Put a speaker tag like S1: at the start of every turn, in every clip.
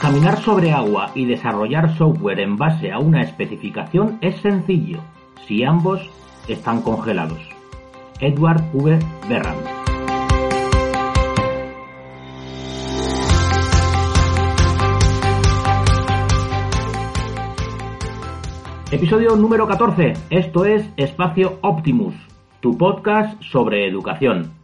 S1: Caminar sobre agua y desarrollar software en base a una especificación es sencillo, si ambos están congelados. Edward V. Berram. Episodio número 14. Esto es Espacio Optimus, tu podcast sobre educación.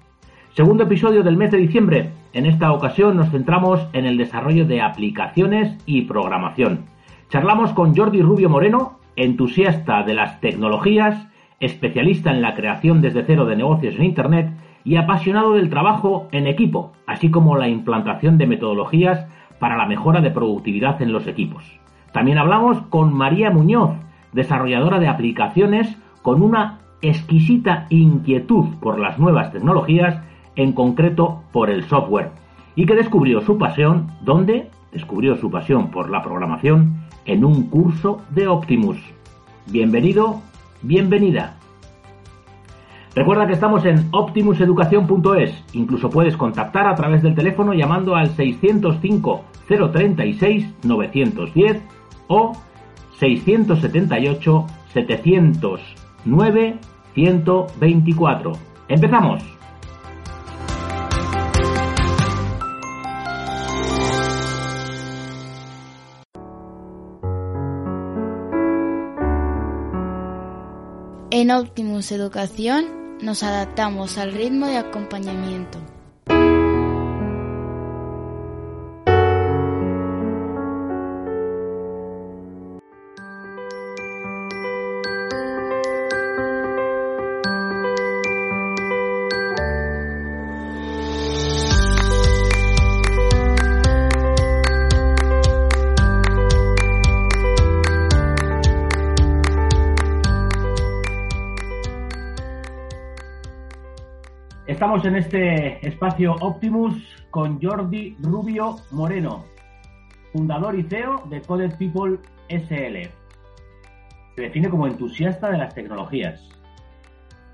S1: Segundo episodio del mes de diciembre. En esta ocasión nos centramos en el desarrollo de aplicaciones y programación. Charlamos con Jordi Rubio Moreno, entusiasta de las tecnologías, especialista en la creación desde cero de negocios en Internet y apasionado del trabajo en equipo, así como la implantación de metodologías para la mejora de productividad en los equipos. También hablamos con María Muñoz, desarrolladora de aplicaciones con una exquisita inquietud por las nuevas tecnologías en concreto por el software, y que descubrió su pasión, ¿dónde? Descubrió su pasión por la programación en un curso de Optimus. Bienvenido, bienvenida. Recuerda que estamos en optimuseducación.es. Incluso puedes contactar a través del teléfono llamando al 605 036 910 o 678 709 124. ¡Empezamos!
S2: En Optimus Educación nos adaptamos al ritmo de acompañamiento.
S1: Estamos en este espacio Optimus con Jordi Rubio Moreno, fundador y CEO de Coded People SL. Se define como entusiasta de las tecnologías.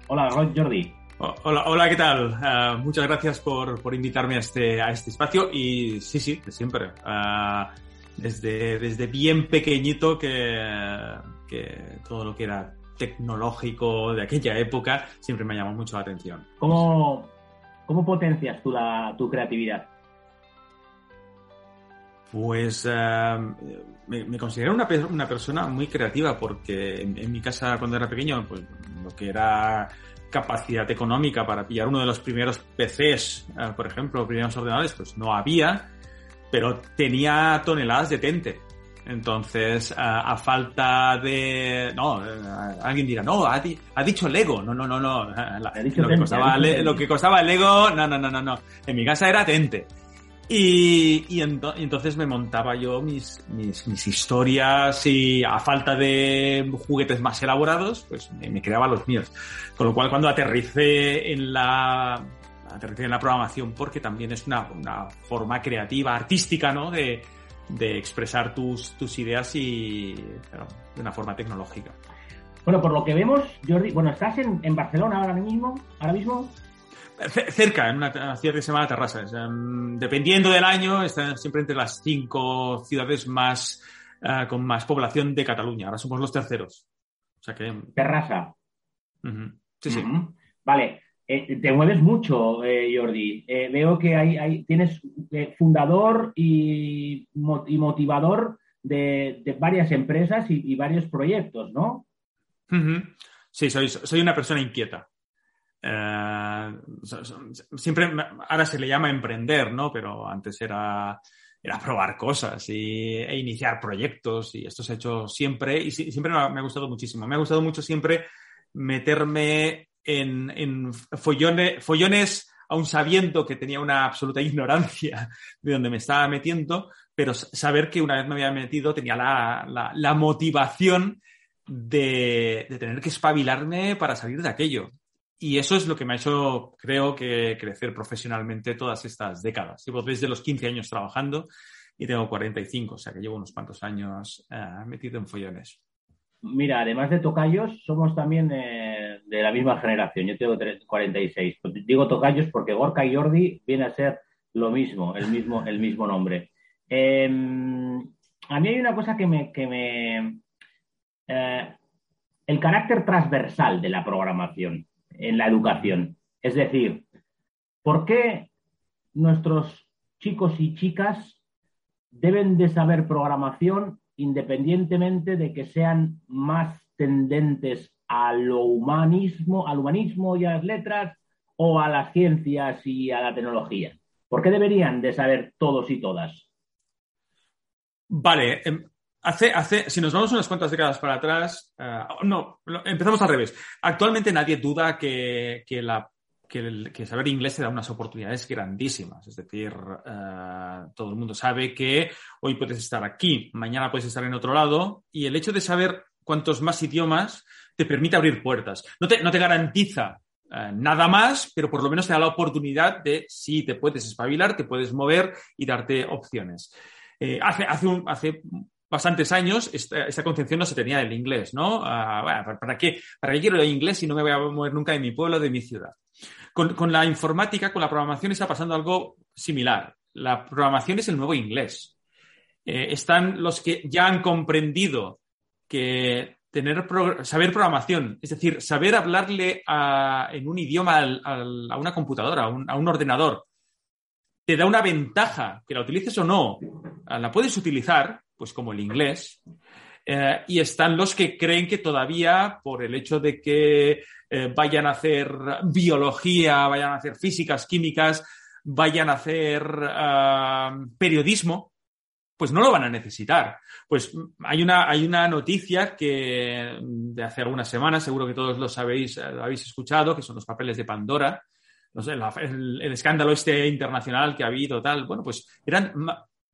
S1: Hola, Jordi.
S3: Hola, hola, ¿qué tal? Uh, muchas gracias por, por, invitarme a este, a este espacio y sí, sí, de siempre. Uh, desde, desde bien pequeñito que, que todo lo que era tecnológico de aquella época siempre me llamó mucho la atención.
S1: ¿Cómo, cómo potencias tú la, tu creatividad?
S3: Pues uh, me, considero una, una, persona muy creativa porque en, mi casa cuando era pequeño, pues lo que era capacidad económica para pillar uno de los primeros PCs, uh, por ejemplo, primeros ordenadores, pues no había, pero tenía toneladas de tente. Entonces, a, a, falta de. No, alguien dirá, no, ha, di, ha dicho Lego. No, no, no, no. La, lo, que costaba, le, lo que costaba el Lego, no, no, no, no, no. En mi casa era Tente. Y, y, ento, y entonces me montaba yo mis, mis, mis, historias y a falta de juguetes más elaborados, pues me, me creaba los míos. Con lo cual, cuando aterricé en la aterricé en la programación, porque también es una, una forma creativa, artística, ¿no? De, de expresar tus, tus ideas y pero, de una forma tecnológica.
S1: Bueno, por lo que vemos, Jordi, bueno, estás en, en Barcelona ahora mismo, ahora mismo.
S3: C cerca, en una, una, ciudad que se llama Terrassa. Um, dependiendo del año, está siempre entre las cinco ciudades más uh, con más población de Cataluña. Ahora somos los terceros. O sea que.
S1: Terrassa.
S3: Uh -huh. Sí, sí.
S1: Uh -huh. Vale. Eh, te mueves mucho, eh, Jordi. Eh, veo que tienes fundador y, motivador de, varias empresas y, varios proyectos, ¿no?
S3: Sí, soy, una persona inquieta. siempre, ahora se le llama emprender, ¿no? Pero antes era, probar cosas y, e iniciar proyectos y esto se ha hecho siempre y siempre me ha gustado muchísimo. Me ha gustado mucho siempre meterme en, en follones, follones, aún sabiendo que tenía una absoluta ignorancia de donde me estaba metiendo, pero saber que una vez me había metido tenía la, la, la motivación de, de, tener que espabilarme para salir de aquello. Y eso es lo que me ha hecho, creo que, crecer profesionalmente todas estas décadas. Llevo desde los 15 años trabajando y tengo 45, o sea que llevo unos cuantos años uh, metido en follones.
S1: Mira, además de tocayos, somos también eh, de la misma generación. Yo tengo 46. Digo tocayos porque Gorka y Jordi viene a ser lo mismo, el mismo, el mismo nombre. Em, a mí hay una cosa que me... Que me eh, el carácter transversal de la programación en la educación. Es decir, ¿por qué nuestros chicos y chicas deben de saber programación independientemente de que sean más tendentes a lo humanismo, al humanismo y a las letras o a las ciencias y a la tecnología? ¿Por qué deberían de saber todos y todas?
S3: Vale, em, hace, hace, si nos vamos unas cuantas décadas para atrás, eh, no, empezamos al revés. Actualmente nadie duda que, que la que, saber inglés te da unas oportunidades grandísimas. Es decir, eh, todo el mundo sabe que hoy puedes estar aquí, mañana puedes estar en otro lado, y el hecho de saber cuántos más idiomas te permite abrir puertas. No te, no te garantiza eh, nada más, pero por lo menos te da la oportunidad de si te puedes espabilar, te puedes mover y darte opciones. Eh, hace, hace, hace bastantes años esta, concepción no se tenía del inglés, ¿no? Ah, ¿para, qué, ¿Para qué quiero el inglés si no me voy a mover nunca de mi pueblo, de mi ciudad? Con, la informática, con la programación está pasando algo similar. La programación es el nuevo inglés. Eh, están los que ya han comprendido que tener saber programación, es decir, saber hablarle en un idioma a una computadora, a un, ordenador, te da una ventaja, que la utilices o no, la puedes utilizar, pues como el inglés, eh, y están los que creen que todavía, por el hecho de que eh, vayan a hacer biología, vayan a hacer físicas, químicas, vayan a hacer ah, periodismo, pues no lo van a necesitar. Pues hay una, hay una noticia que de hace algunas semanas, seguro que todos lo sabéis, eh, habéis escuchado, que son los papeles de Pandora. El, escándalo este internacional que ha habido, tal. Bueno, pues eran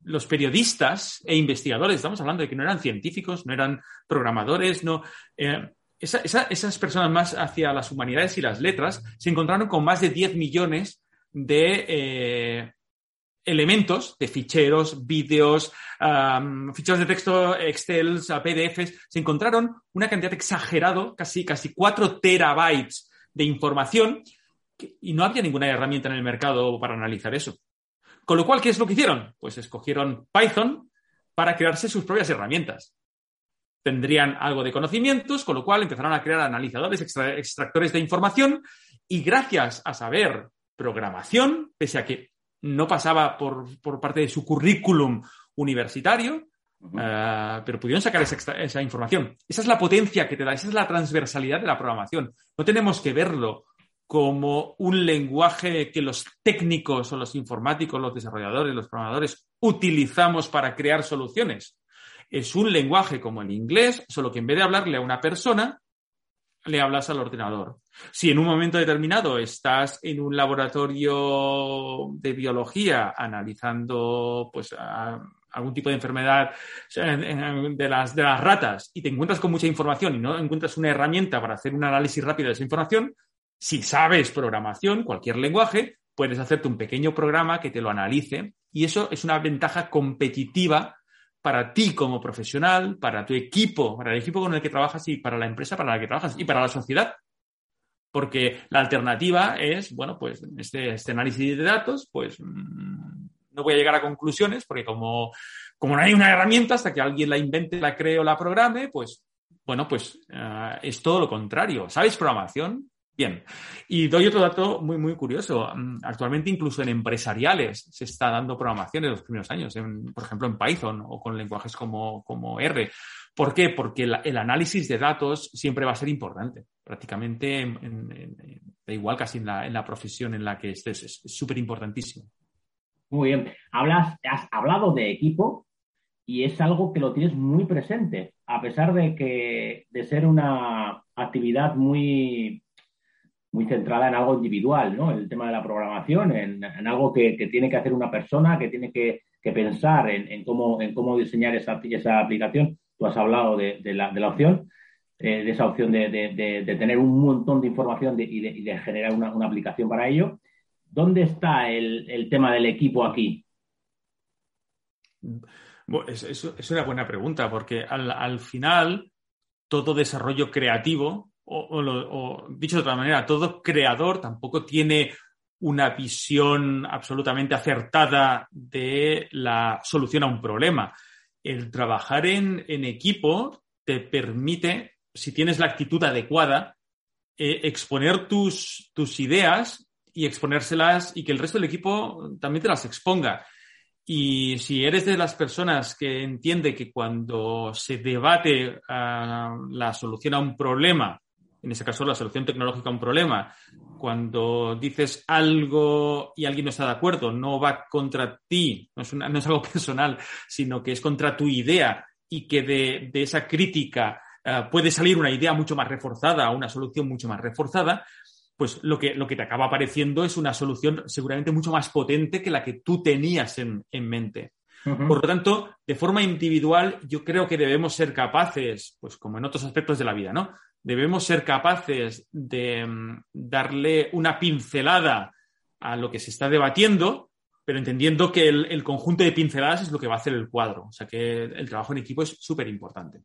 S3: los periodistas e investigadores, estamos hablando de que no eran científicos, no eran programadores, no. Eh, esas personas más hacia las humanidades y las letras se encontraron con más de 10 millones de eh, elementos, de ficheros, vídeos, ficheros de texto, Excel, PDFs. Se encontraron una cantidad exagerada, casi, casi 4 terabytes de información, y no había ninguna herramienta en el mercado para analizar eso. Con lo cual, ¿qué es lo que hicieron? Pues escogieron Python para crearse sus propias herramientas. Tendrían algo de conocimientos, con lo cual empezaron a crear analizadores, extractores de información y gracias a saber programación, pese a que no pasaba por, parte de su currículum universitario, eh, pero pudieron sacar esa, esa, información. Esa es la potencia que te da, esa es la transversalidad de la programación. No tenemos que verlo como un lenguaje que los técnicos o los informáticos, los desarrolladores, los programadores utilizamos para crear soluciones. Es un lenguaje como el inglés, solo que en vez de hablarle a una persona, le hablas al ordenador. Si en un momento determinado estás en un laboratorio de biología analizando pues, algún tipo de enfermedad de las, de las ratas y te encuentras con mucha información y no encuentras una herramienta para hacer un análisis rápido de esa información, si sabes programación, cualquier lenguaje, puedes hacerte un pequeño programa que te lo analice y eso es una ventaja competitiva para ti como profesional, para tu equipo, para el equipo con el que trabajas y para la empresa para la que trabajas y para la sociedad. Porque la alternativa es, bueno, pues este, este análisis de datos, pues mm, no voy a llegar a conclusiones porque como, como no hay una herramienta hasta que alguien la invente, la cree o la programe, pues, bueno, pues eh, es todo lo contrario. ¿Sabes programación? Bien, y doy otro dato muy, muy curioso. Mm, actualmente incluso en empresariales se está dando programación en los primeros años, por ejemplo en Python o con lenguajes como, como R. ¿Por qué? Porque el, análisis de datos siempre va a ser importante. Prácticamente, da igual casi en la, en la, profesión en la que estés, es súper importantísimo.
S1: Muy bien. Hablas, has hablado de equipo y es algo que lo tienes muy presente, a pesar de que de ser una actividad muy muy centrada en algo individual, ¿no? El tema de la programación, en, algo que, tiene que hacer una persona, que tiene que, pensar en, cómo, en cómo diseñar esa, aplicación. Tú has hablado de, la, opción, eh, de esa opción de, tener un montón de información y, de, generar una, aplicación para ello. ¿Dónde está el, tema del equipo aquí?
S3: es, una buena pregunta, porque al final todo desarrollo creativo o, dicho de otra manera, todo creador tampoco tiene una visión absolutamente acertada de la solución a un problema. El trabajar en, equipo te permite, si tienes la actitud adecuada, eh, exponer tus, tus ideas y exponérselas y que el resto del equipo también te las exponga. Y si eres de las personas que entiende que cuando se debate ah, la solución a un problema, en ese caso la solución tecnológica a un problema, cuando dices algo y alguien no está de acuerdo, no va contra ti, no es, no es algo personal, sino que es contra tu idea y que de, de esa crítica ah, puede salir una idea mucho más reforzada, una solución mucho más reforzada, pues lo que, lo que te acaba apareciendo es una solución seguramente mucho más potente que la que tú tenías en, mente. Por lo tanto, de forma individual, yo creo que debemos ser capaces, pues como en otros aspectos de la vida, ¿no? Debemos ser capaces de mm, darle una pincelada a lo que se está debatiendo, pero entendiendo que el, conjunto de pinceladas es lo que va a hacer el cuadro. O sea que el trabajo en equipo es súper importante.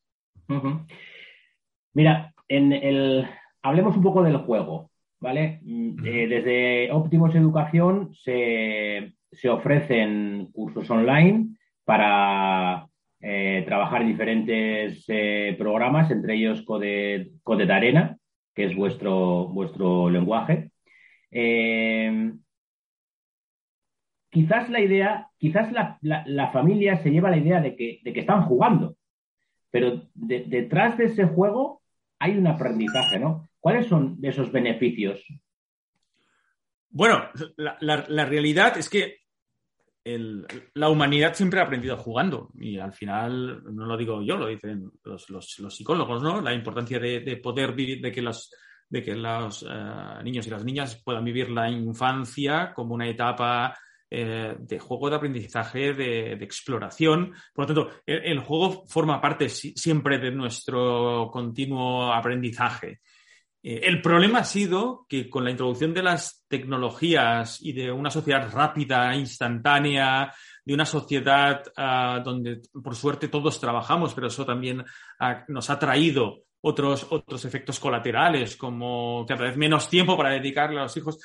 S1: Mira, en el... hablemos un poco del juego. ¿vale? Eh, desde Óptimos Educación se, ofrecen cursos online para eh, trabajar en diferentes eh, programas, entre ellos Code, de Arena, que es vuestro, vuestro lenguaje. quizás la idea, quizás la, familia se lleva la idea de que, de que están jugando, pero detrás de ese juego hay un aprendizaje, ¿no? ¿Cuáles son esos beneficios?
S3: Bueno, la, realidad es que la humanidad siempre ha aprendido jugando y al final, no lo digo yo, lo dicen los, psicólogos, ¿no? La importancia de, poder vivir, de que los, de que los eh, niños y las niñas puedan vivir la infancia como una etapa eh, de juego de aprendizaje, de, exploración. Por lo tanto, el, juego forma parte siempre de nuestro continuo aprendizaje. Eh, el problema ha sido que con la introducción de las tecnologías y de una sociedad rápida, instantánea, de una sociedad ah, donde por suerte todos trabajamos, pero eso también nos ha traído otros, otros efectos colaterales, como cada vez menos tiempo para dedicarle a los hijos.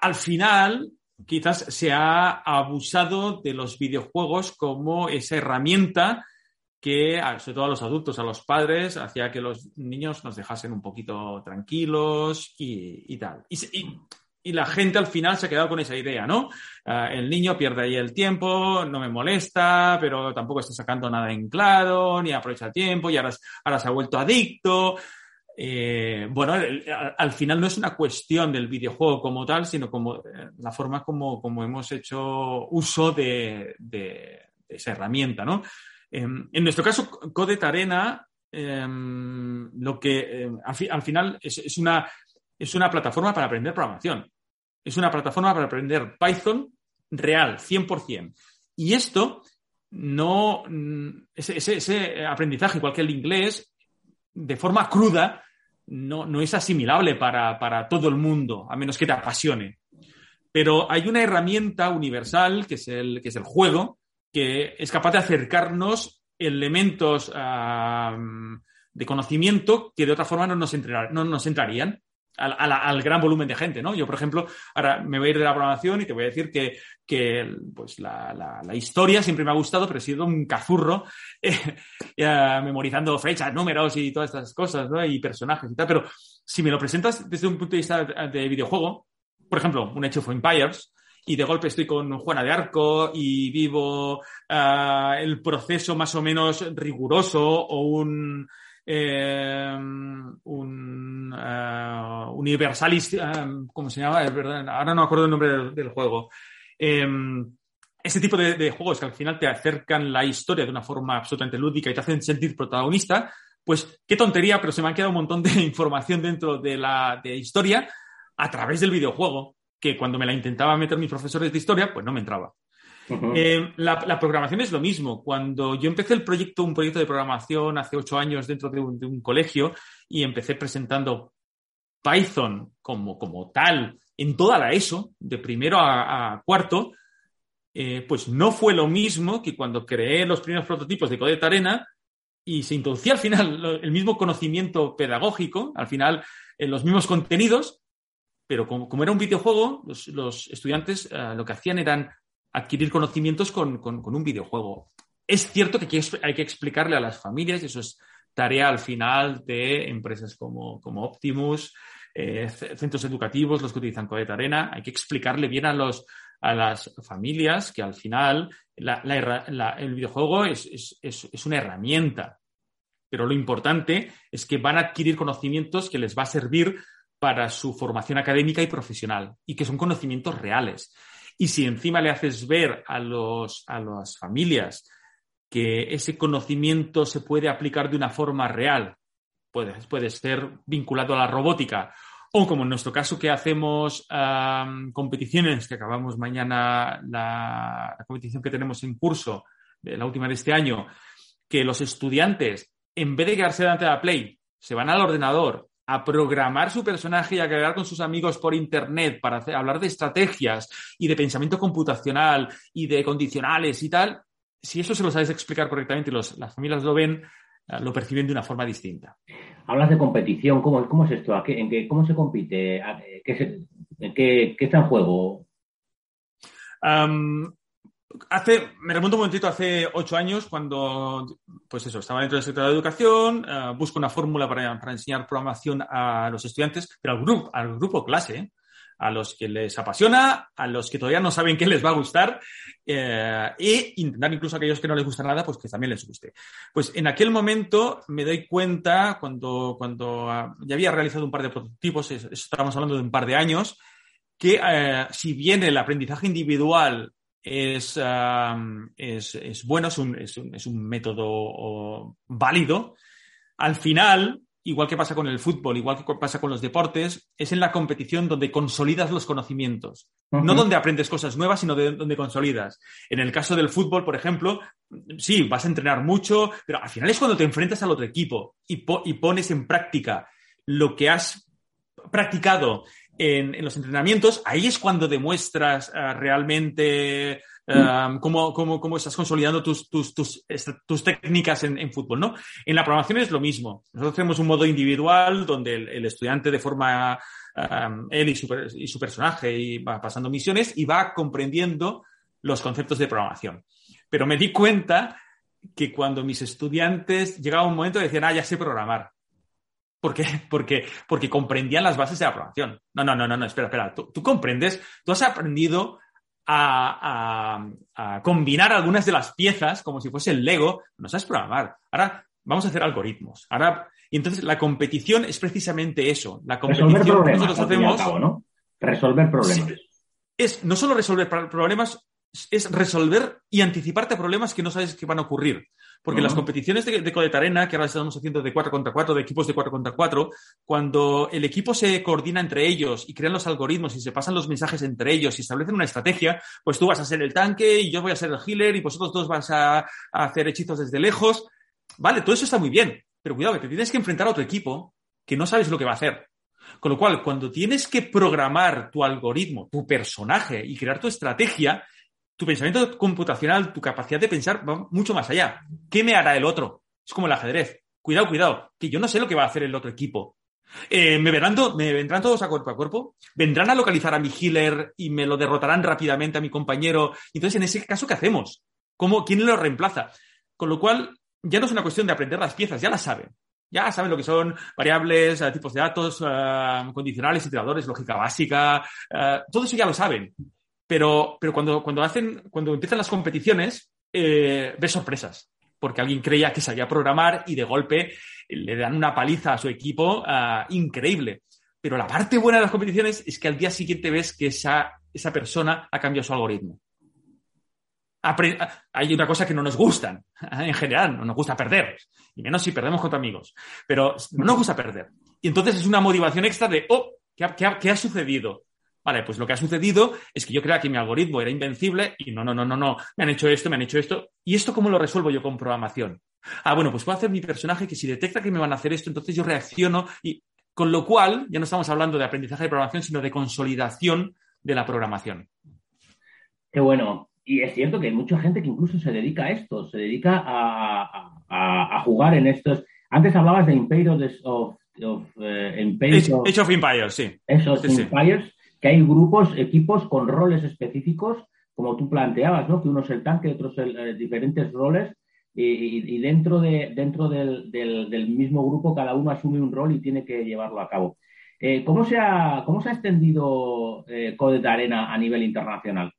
S3: al final, quizás se ha abusado de los videojuegos como esa herramienta que, sobre todo a los adultos, a los padres, hacía que los niños nos dejasen un poquito tranquilos y, tal. Y, la gente al final se ha quedado con esa idea, ¿no? Ah, el niño pierde ahí el tiempo, no me molesta, pero tampoco está sacando nada en claro, ni aprovecha el tiempo, y ahora, ahora se ha vuelto adicto. Eh, bueno, al, final no es una cuestión del videojuego como tal, sino como eh, la forma como, como hemos hecho uso de, de esa herramienta, ¿no? Em, en nuestro caso, Code Arena, em, lo que em, al, final es, una, es una plataforma para aprender programación. Es una plataforma para aprender Python real, 100%. Y esto no, mm, ese, aprendizaje, igual que el inglés, de forma cruda, no, es asimilable para, para, todo el mundo, a menos que te apasione. Pero hay una herramienta universal, que es el, que es el juego, que es capaz de acercarnos elementos de conocimiento que de otra forma no nos, no nos entrarían. Al, gran volumen de gente, ¿no? Yo, por ejemplo, ahora me voy a ir de la programación y te voy a decir que, pues la, historia siempre me ha gustado, pero he sido un cazurro eh, memorizando fechas, números y todas estas cosas, ¿no? Y personajes y tal. Pero si me lo presentas desde un punto de vista de videojuego, por ejemplo, un hecho of Empires, y de golpe estoy con Juana de Arco y vivo ah, el proceso más o menos riguroso o un, eh, un universalis, ah, ¿cómo se llama? Ahora no me acuerdo el nombre del, juego. Em, ese tipo de, juegos que al final te acercan la historia de una forma absolutamente lúdica y te hacen sentir protagonista, pues qué tontería, pero se me han quedado un montón de información dentro de la de historia a través del videojuego que cuando me la intentaba meter mis profesores de historia, pues no me entraba. Eh, la, programación es lo mismo. Cuando yo empecé el proyecto, un proyecto de programación hace ocho años dentro de un, colegio y empecé presentando Python como, como tal en toda la ESO, de primero a, cuarto, eh, pues no fue lo mismo que cuando creé los primeros prototipos de Code Arena y se introducía al final el mismo conocimiento pedagógico, al final los mismos contenidos, pero como, era un videojuego, los, estudiantes eh, lo que hacían eran adquirir conocimientos con, un videojuego. Es cierto que hay que explicarle a las familias, y eso es tarea al final de empresas como, Optimus, eh, centros educativos, los que utilizan Codet Arena, hay que explicarle bien a, los, a las familias que al final el videojuego es, es, una herramienta, pero lo importante es que van a adquirir conocimientos que les va a servir para su formación académica y profesional y que son conocimientos reales. Y si encima le haces ver a, los, a las familias que ese conocimiento se puede aplicar de una forma real, puede, puede ser vinculado a la robótica, o como en nuestro caso que hacemos competiciones, que acabamos mañana la, la, competición que tenemos en curso, la última de este año, que los estudiantes, en vez de quedarse delante de la Play, se van al ordenador a programar su personaje y a quedar con sus amigos por internet para hablar de estrategias y de pensamiento computacional y de condicionales y tal, si eso se lo sabes explicar correctamente y las familias lo ven, eh, lo perciben de una forma distinta.
S1: Hablas de competición, ¿cómo, cómo es esto? ¿En qué, ¿Cómo se compite? ¿Qué, qué, está en juego?
S3: Hace, me remonto un momentito hace ocho años cuando, pues eso, estaba dentro del sector de la educación, uh, busco una fórmula para, para, enseñar programación a los estudiantes, pero al grupo, al grupo clase, a los que les apasiona, a los que todavía no saben qué les va a gustar, eh, e intentar incluso a aquellos que no les gusta nada, pues que también les guste. Pues en aquel momento me doy cuenta, cuando, cuando uh, ya había realizado un par de prototipos, estábamos hablando de un par de años, que uh, si bien el aprendizaje individual es, es, bueno, es un, es un, es un método válido. Al final, igual que pasa con el fútbol, igual que pasa con los deportes, es en la competición donde consolidas los conocimientos. No donde aprendes cosas nuevas, sino de donde consolidas. En el caso del fútbol, por ejemplo, sí, vas a entrenar mucho, pero al final es cuando te enfrentas al otro equipo y, y pones en práctica lo que has practicado en, los entrenamientos, ahí es cuando demuestras ah, realmente ah, cómo, estás consolidando tus, tus, técnicas en, fútbol, ¿no? En la programación es lo mismo. Nosotros tenemos un modo individual donde el, estudiante de forma, ah, él y su, y su personaje, y va pasando misiones y va comprendiendo los conceptos de programación. Pero me di cuenta que cuando mis estudiantes llegaba un momento decían, ah, ya sé programar. ¿Por qué? Porque, porque comprendían las bases de la programación. No, no, no, no, no espera, espera. Tú, comprendes, tú has aprendido a, combinar algunas de las piezas como si fuese el Lego, no sabes programar. Ahora vamos a hacer algoritmos. Ahora, y entonces la competición es precisamente eso. La competición
S1: resolver problemas, nosotros hacemos. ¿no? Resolver problemas.
S3: es no solo resolver problemas, es resolver y anticiparte a problemas que no sabes que van a ocurrir. Porque las competiciones de, de Arena, que ahora estamos haciendo de 4 contra 4, de equipos de 4 contra 4, cuando el equipo se coordina entre ellos y crean los algoritmos y se pasan los mensajes entre ellos y establecen una estrategia, pues tú vas a ser el tanque y yo voy a ser el healer y vosotros dos vas a, hacer hechizos desde lejos. Vale, todo eso está muy bien, pero cuidado, que te tienes que enfrentar a otro equipo que no sabes lo que va a hacer. Con lo cual, cuando tienes que programar tu algoritmo, tu personaje y crear tu estrategia, tu pensamiento computacional, tu capacidad de pensar va mucho más allá. ¿Qué me hará el otro? Es como el ajedrez. Cuidado, cuidado, que yo no sé lo que va a hacer el otro equipo. Eh, ¿me, verán ¿Me vendrán todos a cuerpo a cuerpo? ¿Vendrán a localizar a mi healer y me lo derrotarán rápidamente a mi compañero? Entonces, en ese caso, ¿qué hacemos? ¿Cómo, ¿Quién lo reemplaza? Con lo cual, ya no es una cuestión de aprender las piezas, ya las saben. Ya saben lo que son variables, eh, tipos de datos, eh, condicionales, iteradores, lógica básica, todo eso ya lo saben. Pero, pero cuando, cuando, hacen, cuando empiezan las competiciones, eh, ves sorpresas, porque alguien creía que sabía programar y de golpe le dan una paliza a su equipo ah, increíble. Pero la parte buena de las competiciones es que al día siguiente ves que esa, esa persona ha cambiado su algoritmo. hay una cosa que no nos gusta en general, no nos gusta perder, y menos si perdemos contra amigos, pero no nos gusta perder. Y entonces es una motivación extra de, oh, qué ha sucedido? Vale, pues lo que ha sucedido es que yo creía que mi algoritmo era invencible y no, no, no, no, no, me han hecho esto, me han hecho esto. ¿Y esto cómo lo resuelvo yo con programación? Ah, bueno, pues puedo hacer mi personaje que si detecta que me van a hacer esto, entonces yo reacciono y con lo cual ya no estamos hablando de aprendizaje de programación, sino de consolidación de la programación.
S1: Qué bueno. Y es cierto que hay mucha gente que incluso se dedica a esto, se dedica a, jugar en estos. Antes hablabas de Imperial of of Empires.
S3: Age, of Empires, sí.
S1: Of Empires, que hay grupos, equipos con roles específicos, como tú planteabas, ¿no? Que uno es el tanque, otros el, diferentes roles. Y, dentro, de, dentro del, del, mismo grupo cada uno asume un rol y tiene que llevarlo a cabo. ¿cómo, se ha, ¿Cómo se ha extendido Code de Arena a nivel internacional?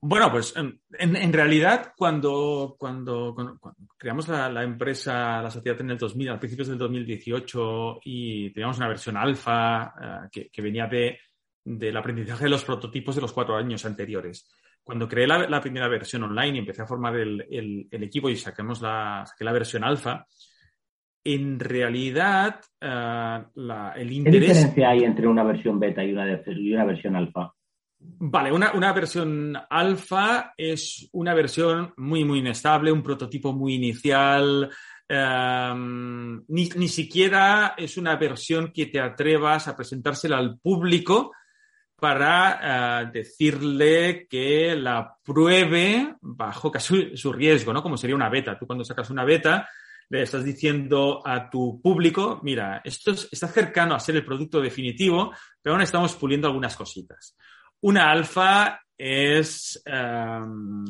S3: Bueno, pues en, realidad cuando, cuando, creamos la, empresa, la sociedad en el 2000, a principios del 2018, y teníamos una versión alfa eh, que, venía de, del aprendizaje de los prototipos de los cuatro años anteriores. Cuando creé la, primera versión online y empecé a formar el, equipo y saquemos la, saqué la versión alfa, en realidad eh, el interés...
S1: ¿Qué diferencia hay entre una versión beta y una, y una versión alfa?
S3: Vale, una, versión alfa es una versión muy, muy inestable, un prototipo muy inicial. Em, ni, siquiera es una versión que te atrevas a presentársela al público para eh, decirle que la pruebe bajo su riesgo, ¿no? Como sería una beta. Tú cuando sacas una beta, le estás diciendo a tu público, mira, esto está cercano a ser el producto definitivo, pero aún estamos puliendo algunas cositas. Una alfa es, em,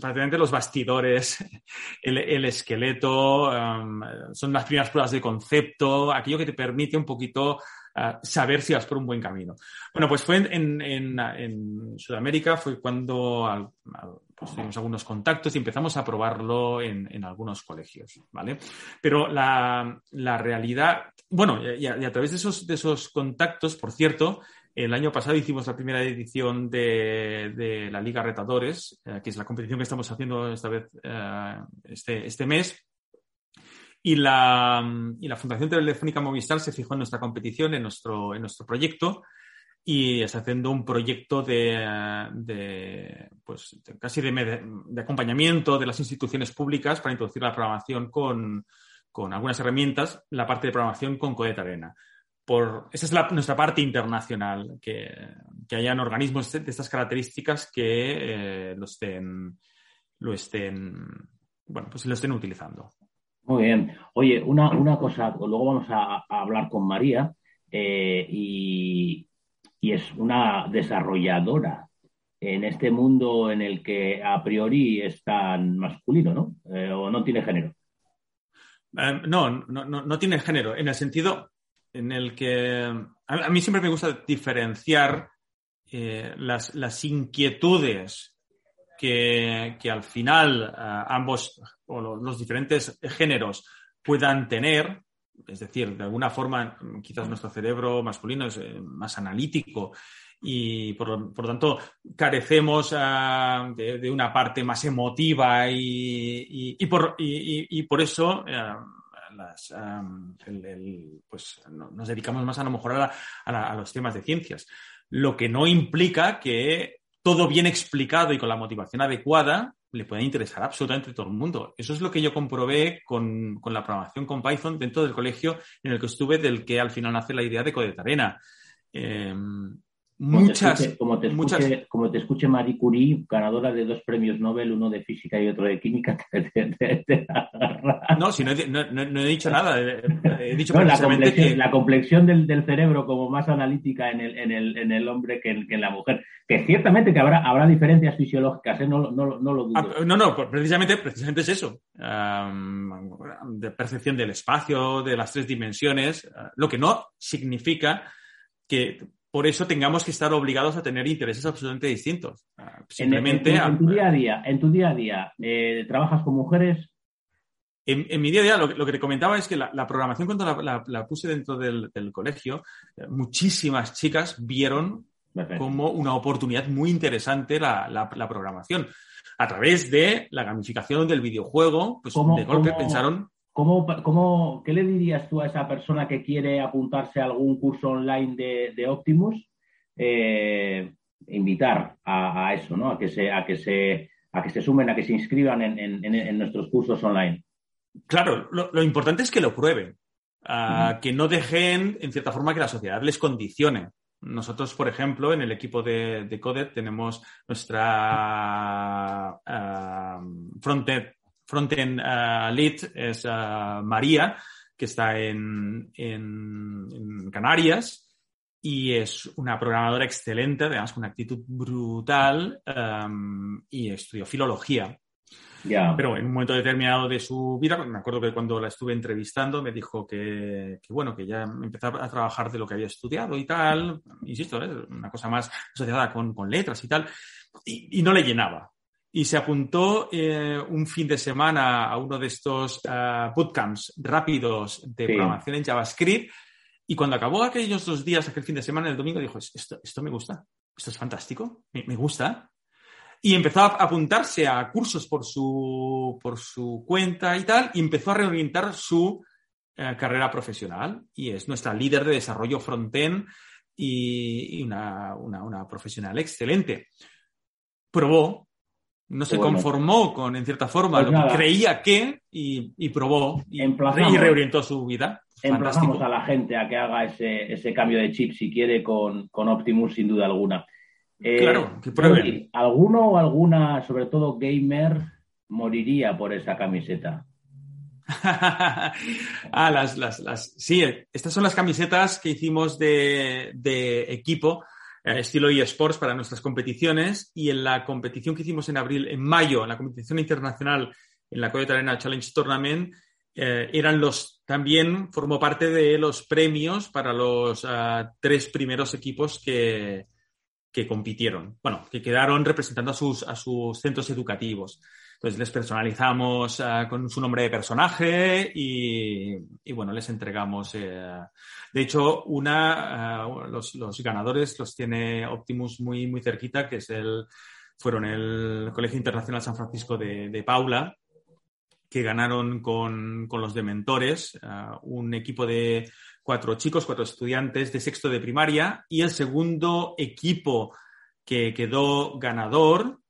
S3: prácticamente los bastidores, el, esqueleto, em, son las primeras pruebas de concepto, aquello que te permite un poquito eh, saber si vas por un buen camino. Bueno, pues fue en, Sudamérica, fue cuando pues tuvimos algunos contactos y empezamos a probarlo en, algunos colegios, ¿vale? Pero la, realidad, bueno, y a, través de esos, de esos contactos, por cierto, el año pasado hicimos la primera edición de, la Liga Retadores, eh, que es la competición que estamos haciendo esta vez, eh, este, este, mes. Y la, Fundación Telefónica Movistar se fijó en nuestra competición, en nuestro, en nuestro proyecto, y está haciendo un proyecto de, pues, casi de, acompañamiento de las instituciones públicas para introducir la programación con, con algunas herramientas, la parte de programación con Codeta Arena esa es nuestra parte internacional, que, hayan organismos de estas características que eh, lo estén, lo estén, bueno, pues lo estén utilizando.
S1: Muy bien. Oye, una, cosa, luego vamos a, hablar con María eh, y, es una desarrolladora en este mundo en el que a priori es tan masculino, ¿no? Eh, o no tiene género.
S3: no, no, no, tiene género, en el sentido, en el que a, mí siempre me gusta diferenciar eh, las, inquietudes que, al final eh, ambos o los, diferentes géneros puedan tener. Es decir, de alguna forma, quizás nuestro cerebro masculino es eh, más analítico y por, lo tanto carecemos de, una parte más emotiva y, por, y por, eso pues nos dedicamos más a lo mejor a, los temas de ciencias. Lo que no implica que todo bien explicado y con la motivación adecuada le pueda interesar absolutamente a todo el mundo. Eso es lo que yo comprobé con, la programación con Python dentro del colegio en el que estuve, del que al final nace la idea de Codetarena. Eh, muchas,
S1: como te, escuche, como te escuche Marie Curie, ganadora de dos premios Nobel, uno de física y otro de química,
S3: No, si no he, dicho nada. He dicho
S1: la, complexión, la complexión del, cerebro como más analítica en el, en el, en el hombre que en, la mujer. Que ciertamente que habrá, habrá diferencias fisiológicas, ¿eh? no, no, no, lo dudo. Ah,
S3: no, no, pues precisamente, precisamente es eso. de percepción del espacio, de las tres dimensiones, lo que no significa que por eso tengamos que estar obligados a tener intereses absolutamente distintos.
S1: Simplemente. En, tu día a día, en tu día a día, eh, ¿trabajas con mujeres?
S3: En, mi día a día, lo, que te comentaba es que la, programación, cuando la, puse dentro del, colegio, eh, muchísimas chicas vieron como una oportunidad muy interesante la, programación. A través de la gamificación del videojuego, pues de golpe pensaron
S1: ¿Cómo, qué le dirías tú a esa persona que quiere apuntarse a algún curso online de, Optimus? Eh, invitar a, eso, ¿no? A que se, a que se, a que se sumen, a que se inscriban en, nuestros cursos online.
S3: Claro, lo, importante es que lo prueben, que no dejen, en cierta forma, que la sociedad les condicione. Nosotros, por ejemplo, en el equipo de, de Codet tenemos nuestra uh, frontend frontend uh, lead es uh, María, que está en, en, Canarias y es una programadora excelente, además con una actitud brutal um, y estudió filología. Pero en un momento determinado de su vida, me acuerdo que cuando la estuve entrevistando me dijo que, bueno, que ya empezaba a trabajar de lo que había estudiado y tal, insisto, ¿eh? una cosa más asociada con, con letras y tal, y, no le llenaba. Y se apuntó eh, un fin de semana a uno de estos uh, bootcamps rápidos de programación en JavaScript. Y cuando acabó aquellos dos días, aquel fin de semana, el domingo, dijo, esto, esto me gusta, esto es fantástico, me, me gusta y empezó a apuntarse a cursos por su, por su cuenta y tal, y empezó a reorientar su eh, carrera profesional y es nuestra líder de desarrollo frontend y, y una, una, una, profesional excelente. Probó, no se conformó con, en cierta forma, pues lo que creía que y, y probó y, y, reorientó su vida.
S1: Emplazamos a la gente a que haga ese, ese cambio de chip si quiere con, con Optimus sin duda alguna.
S3: Eh, claro, que prueben.
S1: ¿Alguno o alguna, sobre todo gamer, moriría por esa camiseta?
S3: ah, las, las, las, sí, estas son las camisetas que hicimos de, de equipo, estilo eSports para nuestras competiciones y en la competición que hicimos en abril, en mayo, en la competición internacional en la Coyota Arena Challenge Tournament, eh, eran los, también formó parte de los premios para los ah, tres primeros equipos que, que compitieron, bueno, que quedaron representando a sus, a sus centros educativos. Entonces les personalizamos uh, con su nombre de personaje y, y bueno, les entregamos. Eh, de hecho, una, uh, los, los, ganadores los tiene Optimus muy, muy cerquita, que es el, fueron el Colegio Internacional San Francisco de, de Paula, que ganaron con, con los dementores, uh, un equipo de cuatro chicos, cuatro estudiantes de sexto de primaria y el segundo equipo que quedó ganador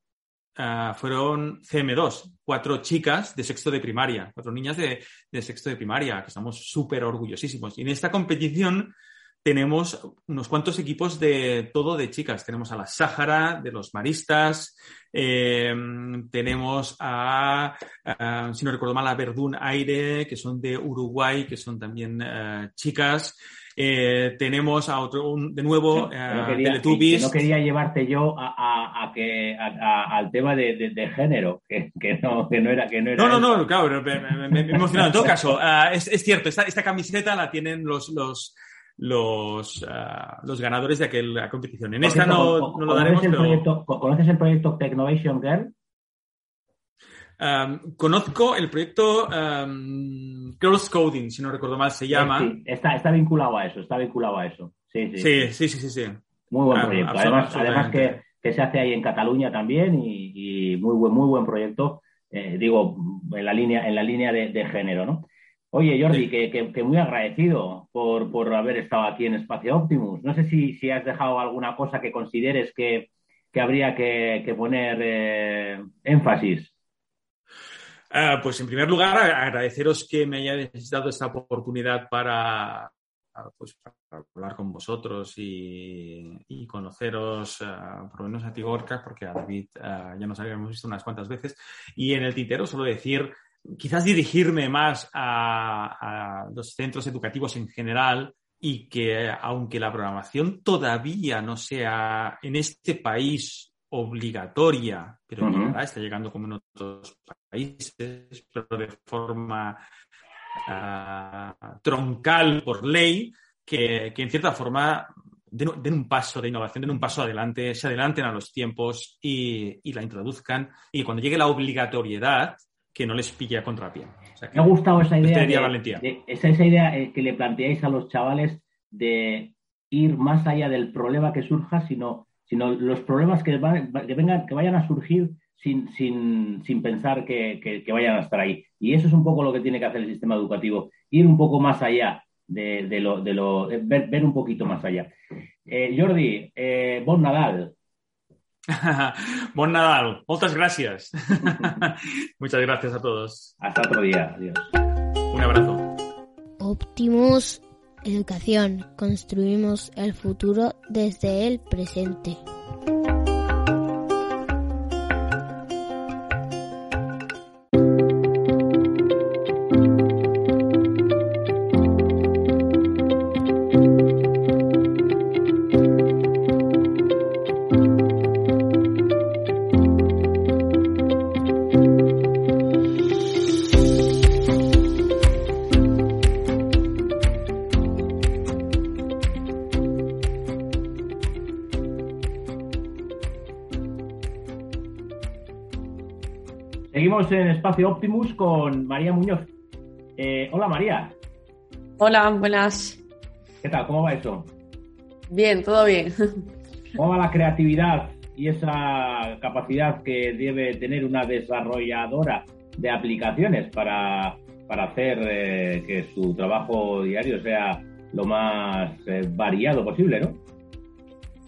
S3: uh, fueron CM2, cuatro chicas de sexto de primaria, cuatro niñas de, de sexto de primaria, que estamos súper orgullosísimos. Y en esta competición tenemos unos cuantos equipos de todo de chicas. Tenemos a la Sáhara, de los maristas, eh, tenemos a, si no recuerdo mal, a Verdún Aire, que son de Uruguay, que son también uh, chicas. Eh, tenemos a otro, un, de nuevo,
S1: eh, no quería, Teletubbies. No quería llevarte yo a, a, a que, al tema de, de, de género, que, que, no, que, no, era. Que no, era
S3: no, no, no, claro, me, me, me, he emocionado. En todo caso, uh, es, es, cierto, esta, esta camiseta la tienen los, los, los, uh, los ganadores de aquella competición. En esta no, no lo daremos,
S1: el
S3: pero...
S1: proyecto, ¿Conoces el proyecto Technovation Girl?
S3: Um, conozco el proyecto um, Girls Coding, si no recuerdo mal, se llama.
S1: Sí, está, está vinculado a eso, está vinculado a eso. Sí, sí,
S3: sí, sí, sí. sí, sí.
S1: Muy buen proyecto. Um, además, además que, que, se hace ahí en Cataluña también y, y muy buen, muy buen proyecto, eh, digo, en la línea, en la línea de, de género, ¿no? Oye, Jordi, sí. que, que, que, muy agradecido por, por, haber estado aquí en Espacio Optimus. No sé si, si has dejado alguna cosa que consideres que, que habría que, que poner eh, énfasis.
S3: Uh, pues en primer lugar, agradeceros que me hayáis dado esta oportunidad para, pues, para hablar con vosotros y, y conoceros, uh, por lo menos a ti, Gorka, porque a David uh, ya nos habíamos visto unas cuantas veces. Y en el tintero solo decir quizás dirigirme más a, a, los centros educativos en general y que aunque la programación todavía no sea en este país obligatoria, pero uh -huh. llegará, está llegando como en otros países, pero de forma uh, troncal por ley, que, que en cierta forma den, den, un paso de innovación, den un paso adelante, se adelanten a los tiempos y, y la introduzcan. Y cuando llegue la obligatoriedad, que no les pille a contrapié.
S1: O sea, Me ha gustado esa idea, de, de, esa, esa idea eh, que le planteáis a los chavales de ir más allá del problema que surja, sino, sino los problemas que, vengan, que vayan a surgir sin, sin, sin pensar que, que, que, vayan a estar ahí. Y eso es un poco lo que tiene que hacer el sistema educativo, ir un poco más allá de, de lo, de lo ver, ver, un poquito más allá. Eh, Jordi, eh, bon Nadal.
S3: bon Nadal. Moltes gràcies. Muchas gracias a todos.
S1: Hasta otro día. Adiós.
S3: Un abrazo.
S2: Optimus Educación. Construimos el futuro desde el presente.
S1: Espacio Optimus con María Muñoz. Eh, hola María.
S4: Hola, buenas.
S1: ¿Qué tal? ¿Cómo va eso?
S4: Bien, todo bien.
S1: ¿Cómo va la creatividad y esa capacidad que debe tener una desarrolladora de aplicaciones para, hacer eh, que su trabajo diario sea lo más eh, variado posible, ¿no?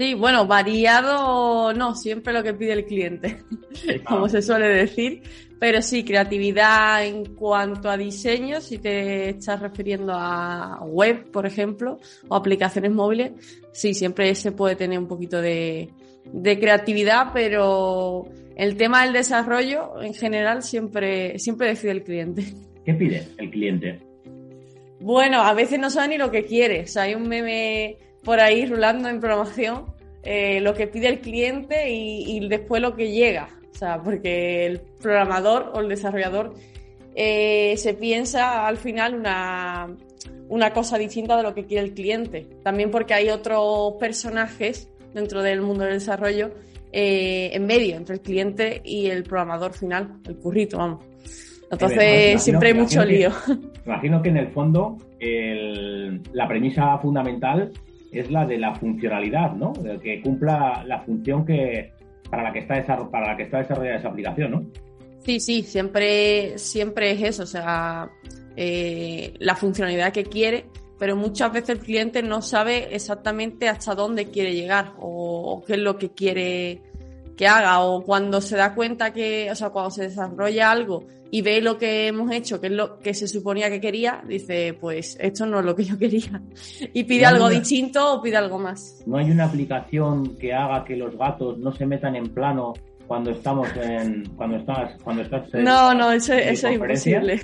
S4: Sí, bueno, variado no, siempre lo que pide el cliente, como se suele decir. Pero sí, creatividad en cuanto a diseño, si te estás refiriendo a web, por ejemplo, o aplicaciones móviles, sí, siempre se puede tener un poquito de, de creatividad, pero el tema del desarrollo en general siempre, siempre decide el cliente.
S1: ¿Qué pide el cliente?
S4: Bueno, a veces no sabe ni lo que quiere. O sea, hay un meme por ahí rulando en programación, eh, lo que pide el cliente y, después lo que llega. O sea, porque el programador o el desarrollador eh, se piensa al final una, una cosa distinta de lo que quiere el cliente. También porque hay otros personajes dentro del mundo del desarrollo eh, en medio, entre el cliente y el programador final, el currito, vamos. Entonces siempre hay mucho lío.
S1: imagino que en el fondo la premisa fundamental es la de la funcionalidad, ¿no? que cumpla la función que para la que está para la que está desarrollada esa aplicación, ¿no?
S4: Sí, sí, siempre, siempre es eso, o sea, eh, la funcionalidad que quiere pero muchas veces el cliente no sabe exactamente hasta dónde quiere llegar o, qué es lo que quiere que haga o cuando se da cuenta que, o sea, cuando se desarrolla algo y ve lo que hemos hecho, que es lo que se suponía que quería, dice, pues esto no es lo que yo quería. Y pide algo distinto o pide algo más.
S1: No hay una aplicación que haga que los gatos no se metan en plano cuando estamos en cuando estás cuando estás
S4: no no eso, es imposible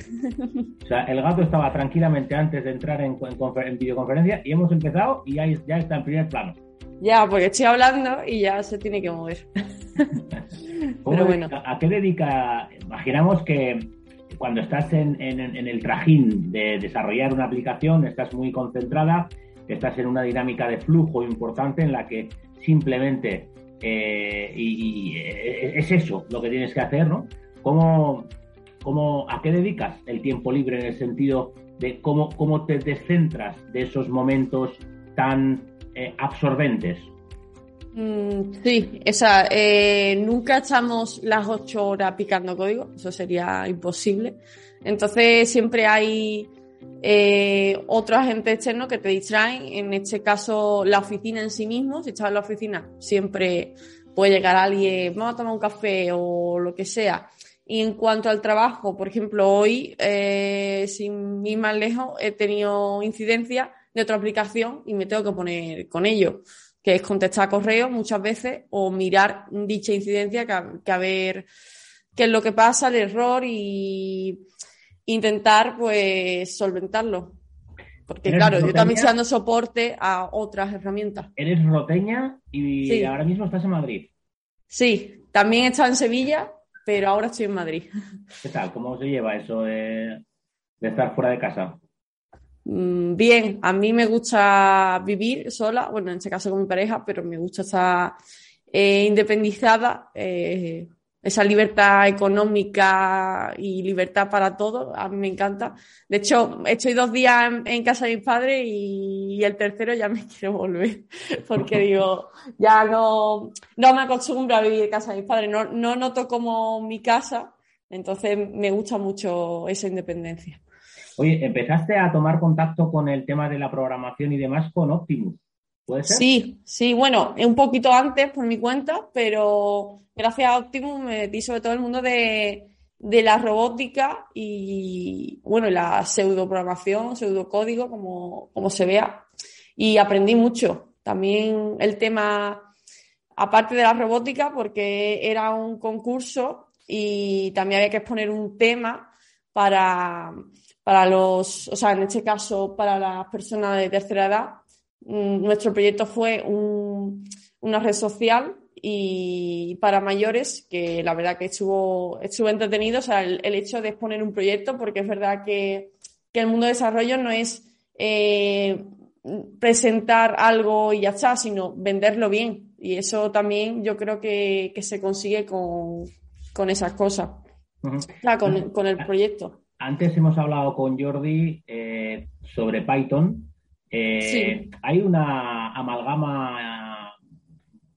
S1: o sea el gato estaba tranquilamente antes de entrar en, en, videoconferencia y hemos empezado y ya, ya está en primer plano
S4: ya porque estoy hablando y ya se tiene que mover.
S1: Pero bueno. A, qué dedica imaginamos que cuando estás en, en el trajín de desarrollar una aplicación estás muy concentrada estás en una dinámica de flujo importante en la que simplemente eh, y, eh, es eso lo que tienes que hacer, ¿no? ¿Cómo, cómo, ¿A qué dedicas el tiempo libre en el sentido de cómo, cómo te descentras de esos momentos tan eh, absorbentes?
S4: Mm, sí, esa, nunca echamos las ocho horas picando código, eso sería imposible. Entonces siempre hay eh, otro agente externo que te distraen, en este caso la oficina en sí mismo, si estás en la oficina siempre puede llegar alguien, vamos a tomar un café o lo que sea. Y en cuanto al trabajo, por ejemplo, hoy, eh, sin ir más lejos, he tenido incidencia de otra aplicación y me tengo que poner con ello, que es contestar correos muchas veces o mirar dicha incidencia que que a ver qué es lo que pasa, el error y intentar pues solventarlo. Porque claro, yo también estoy dando soporte a otras herramientas.
S1: Eres roteña y ahora mismo estás en Madrid.
S4: Sí, también he estado en Sevilla, pero ahora estoy en Madrid.
S1: ¿Qué tal? ¿Cómo se lleva eso de, estar fuera de casa?
S4: Mm, bien, a mí me gusta vivir sola, bueno, en este caso con mi pareja, pero me gusta estar eh, independizada, eh, esa libertad económica y libertad para todo, a mí me encanta. De hecho, estoy dos días en, casa de mis padres y, el tercero ya me quiero volver, porque digo, ya no, no me acostumbro a vivir en casa de mis padres, no, no noto como mi casa, entonces me gusta mucho esa independencia.
S1: Oye, empezaste a tomar contacto con el tema de la programación y demás con Optimus. ¿Puede ser?
S4: Sí, sí, bueno, un poquito antes por mi cuenta, pero gracias a Optimus me metí sobre todo el mundo de, la robótica y, bueno, la pseudoprogramación, pseudocódigo, como, como se vea. Y aprendí mucho. También el tema, aparte de la robótica, porque era un concurso y también había que exponer un tema para, para los, o sea, en este caso, para las personas de tercera edad Mm, nuestro proyecto fue una red social y para mayores, que la verdad que estuvo, estuvo entretenido, o sea, el, hecho de exponer un proyecto, porque es verdad que, el mundo de desarrollo no es eh, presentar algo y ya está, sino venderlo bien. Y eso también yo creo que, se consigue con, con esas cosas. con, el proyecto.
S1: Antes hemos hablado con Jordi eh, sobre Python. Eh, hay una amalgama,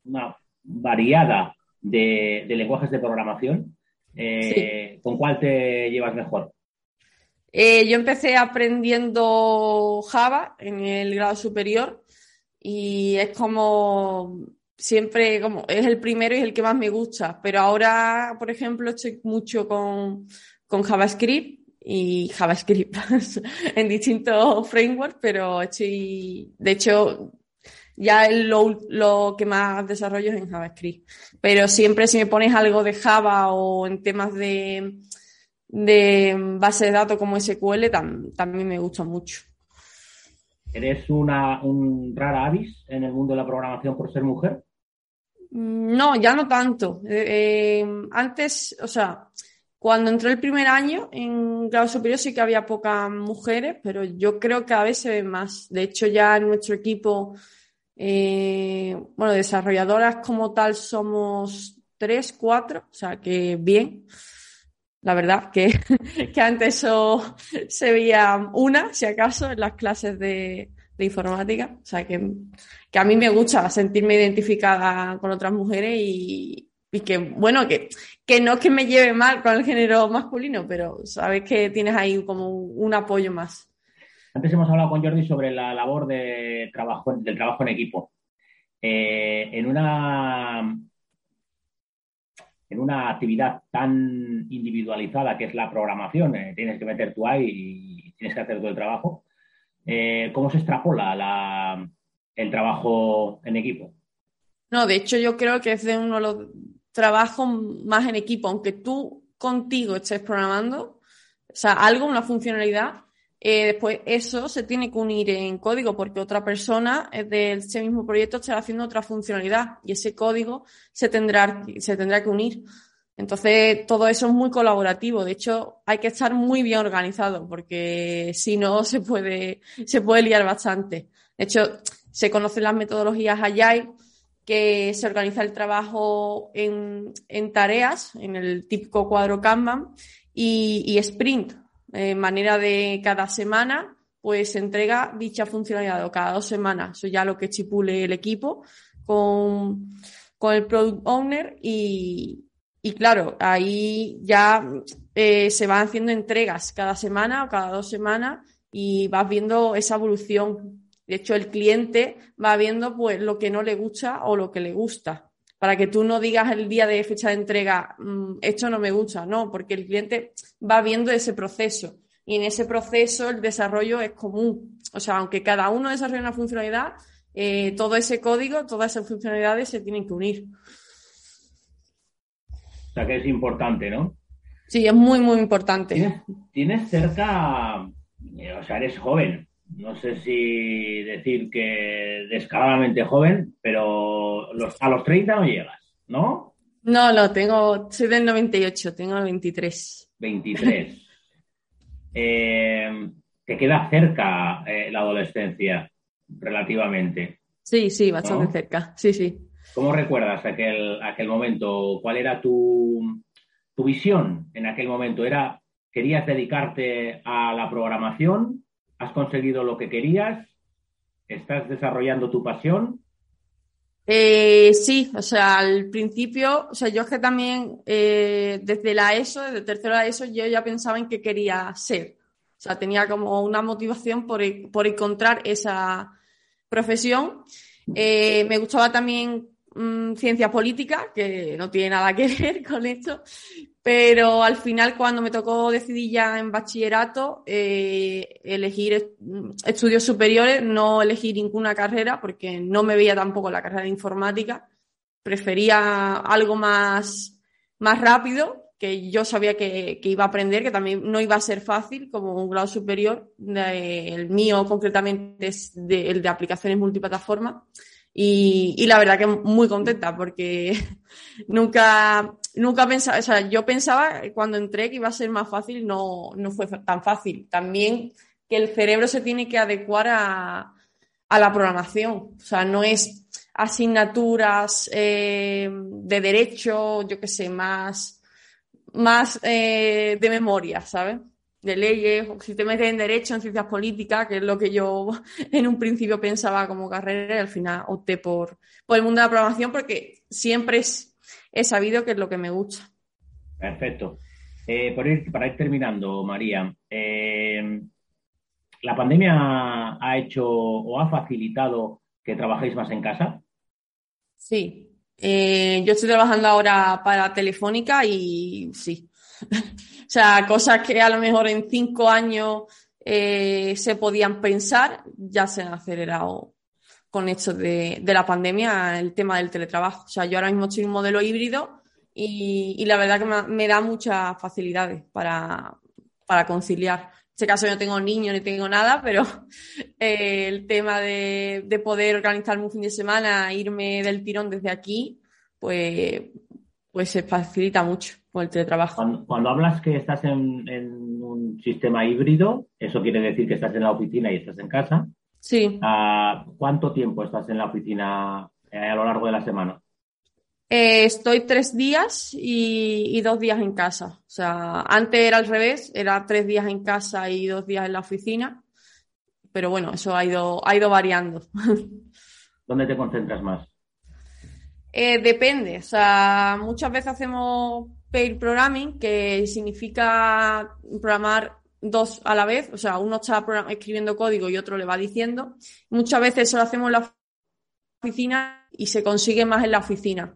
S1: una variada de, lenguajes de programación. Eh, ¿Con cuál te llevas mejor?
S4: yo empecé aprendiendo Java en el grado superior y es como siempre como es el primero y es el que más me gusta, pero ahora, por ejemplo, estoy mucho con, con JavaScript y JavaScript en distintos frameworks, pero estoy, de hecho, ya lo, lo, que más desarrollo es en JavaScript. Pero siempre si me pones algo de Java o en temas de, de base de datos como SQL, también me gusta mucho.
S1: ¿Eres una, un rara avis en el mundo de la programación por ser mujer?
S4: Mm, no, ya no tanto. Eh, eh, antes, o sea, cuando entré el primer año en grado superior sí que había pocas mujeres, pero yo creo que cada vez se ve más. De hecho, ya en nuestro equipo, eh, bueno, desarrolladoras como tal somos tres, cuatro, o sea que bien. La verdad que, que antes eso se veía una, si acaso, en las clases de, de informática. O sea que que a mí me gusta sentirme identificada con otras mujeres y, que, bueno, que, que no es que me lleve mal con el género masculino, pero sabes que tienes ahí como un, apoyo más.
S1: Antes hemos hablado con Jordi sobre la labor de trabajo, del trabajo en equipo. Eh, en una en una actividad tan individualizada que es la programación, eh, tienes que meter tu ahí y tienes que hacer todo el trabajo. Eh, ¿Cómo se extrapola la, el trabajo en equipo.
S4: No, de hecho yo creo que es de uno de los trabajos más en equipo, aunque tú contigo estés programando, o sea, algo, una funcionalidad, eh, después eso se tiene que unir en código porque otra persona de ese mismo proyecto estará haciendo otra funcionalidad y ese código se tendrá, se tendrá que unir. Entonces, todo eso es muy colaborativo. De hecho, hay que estar muy bien organizado porque si no, se puede, se puede liar bastante. De hecho, se conocen las metodologías Agile, que se organiza el trabajo en, tareas, en el típico cuadro Kanban, y, sprint, de manera de cada semana, pues se entrega dicha funcionalidad o cada dos semanas. Eso ya lo que estipule el equipo con, el product owner y, claro, ahí ya eh, se van haciendo entregas cada semana o cada dos semanas y vas viendo esa evolución de hecho, el cliente va viendo pues lo que no le gusta o lo que le gusta. Para que tú no digas el día de fecha de entrega, mm, esto no me gusta, no, porque el cliente va viendo ese proceso. Y en ese proceso el desarrollo es común. O sea, aunque cada uno desarrolle una funcionalidad, eh, todo ese código, todas esas funcionalidades se tienen que unir.
S1: O sea que es importante, ¿no?
S4: Sí, es muy, muy importante.
S1: ¿Tienes, tienes cerca, eh, o sea, eres joven, no sé si decir que descaradamente joven, pero a los 30 no llegas, ¿no?
S4: No, no, tengo, soy del 98, tengo 23.
S1: 23. eh, te queda cerca eh, la adolescencia, relativamente.
S4: Sí, sí, bastante cerca, sí, sí.
S1: ¿Cómo recuerdas aquel, aquel momento? ¿Cuál era tu, tu visión en aquel momento? ¿Era, querías dedicarte a la programación ¿Has conseguido lo que querías? ¿Estás desarrollando tu pasión?
S4: Eh, sí, o sea, al principio, o sea, yo es que también eh, desde la ESO, desde tercero de ESO, yo ya pensaba en qué quería ser. O sea, tenía como una motivación por, por encontrar esa profesión. Eh, me gustaba también mm, ciencia política, que no tiene nada que ver con esto, pero al final, cuando me tocó decidir ya en bachillerato, eh, elegir estudios superiores, no elegir ninguna carrera, porque no me veía tampoco la carrera de informática. Prefería algo más, más rápido, que yo sabía que, iba a aprender, que también no iba a ser fácil, como un grado superior. el mío, concretamente, es el de aplicaciones multiplataforma. Y, la verdad que muy contenta porque nunca, nunca pensaba, o sea, yo pensaba cuando entré que iba a ser más fácil, no, no fue tan fácil. También que el cerebro se tiene que adecuar a, a la programación. O sea, no es asignaturas eh, de derecho, yo qué sé, más, más eh, de memoria, ¿sabes? De leyes, o si te metes en derecho, en ciencias políticas, que es lo que yo en un principio pensaba como carrera y al final opté por, por el mundo de la programación porque siempre he sabido que es lo que me gusta.
S1: Perfecto. Eh, para ir terminando, María, eh, ¿la pandemia ha hecho o ha facilitado que trabajéis más en casa?
S4: Sí. Eh, yo estoy trabajando ahora para Telefónica y sí. o sea, cosas que a lo mejor en cinco años se podían pensar, ya se han acelerado con esto de, la pandemia, el tema del teletrabajo. O sea, yo ahora mismo estoy en un modelo híbrido y, la verdad que me, da muchas facilidades para, conciliar. En este caso yo no tengo niños ni tengo nada, pero eh, el tema de, poder organizarme un fin de semana, irme del tirón desde aquí, pues, pues se facilita mucho con el teletrabajo.
S1: Cuando, hablas que estás en, un sistema híbrido, eso quiere decir que estás en la oficina y estás en casa.
S4: Sí.
S1: Ah, ¿Cuánto tiempo estás en la oficina eh, a lo largo de la semana?
S4: Eh, estoy tres días y, dos días en casa. O sea, antes era al revés, era tres días en casa y dos días en la oficina. Pero bueno, eso ha ido, ha ido variando.
S1: ¿Dónde te concentras más?
S4: Eh, depende. O sea, muchas veces hacemos pair programming, que significa programar dos a la vez. O sea, uno está escribiendo código y otro le va diciendo. Muchas veces eso lo hacemos en la oficina y se consigue más en la oficina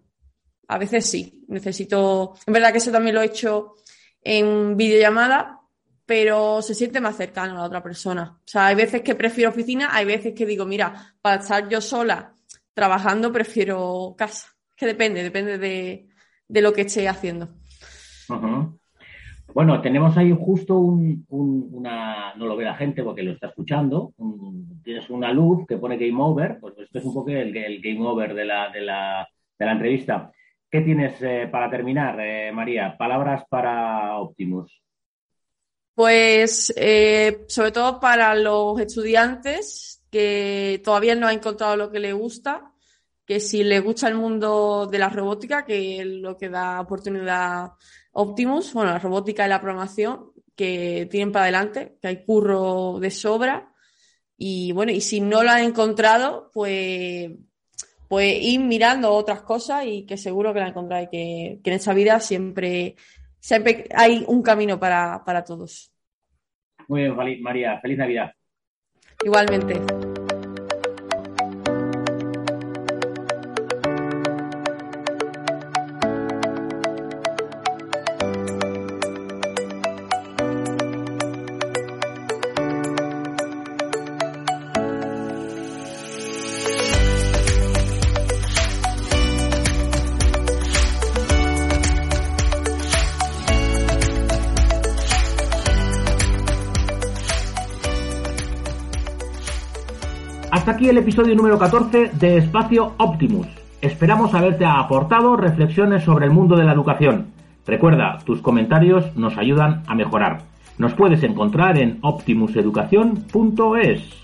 S4: a veces sí, necesito, en verdad que eso también lo he hecho en videollamada, pero se siente más cercano a la otra persona. O sea, hay veces que prefiero oficina, hay veces que digo, mira, para estar yo sola trabajando prefiero casa. Que depende, depende de, lo que esté haciendo.
S1: Bueno, tenemos ahí justo un, una, no lo ve la gente porque lo está escuchando, tienes una luz que pone Game Over, pues esto es un poco el, Game Over de la, de la, de la entrevista. ¿Qué tienes eh, para terminar, eh, María? Palabras para Optimus.
S4: Pues eh, sobre todo para los estudiantes que todavía no han encontrado lo que les gusta, que si les gusta el mundo de la robótica, que es lo que da oportunidad Optimus, bueno, la robótica y la programación, que tienen para adelante, que hay curro de sobra. Y bueno, y si no lo han encontrado, pues pues ir mirando otras cosas y que seguro que la encontráis, que, que en esa vida siempre, siempre hay un camino para, para todos.
S1: Muy bien, María. Feliz Navidad.
S4: Igualmente.
S1: Hasta aquí el episodio número 14 de Espacio Optimus. Esperamos haberte aportado reflexiones sobre el mundo de la educación. Recuerda, tus comentarios nos ayudan a mejorar. Nos puedes encontrar en optimuseducación.es.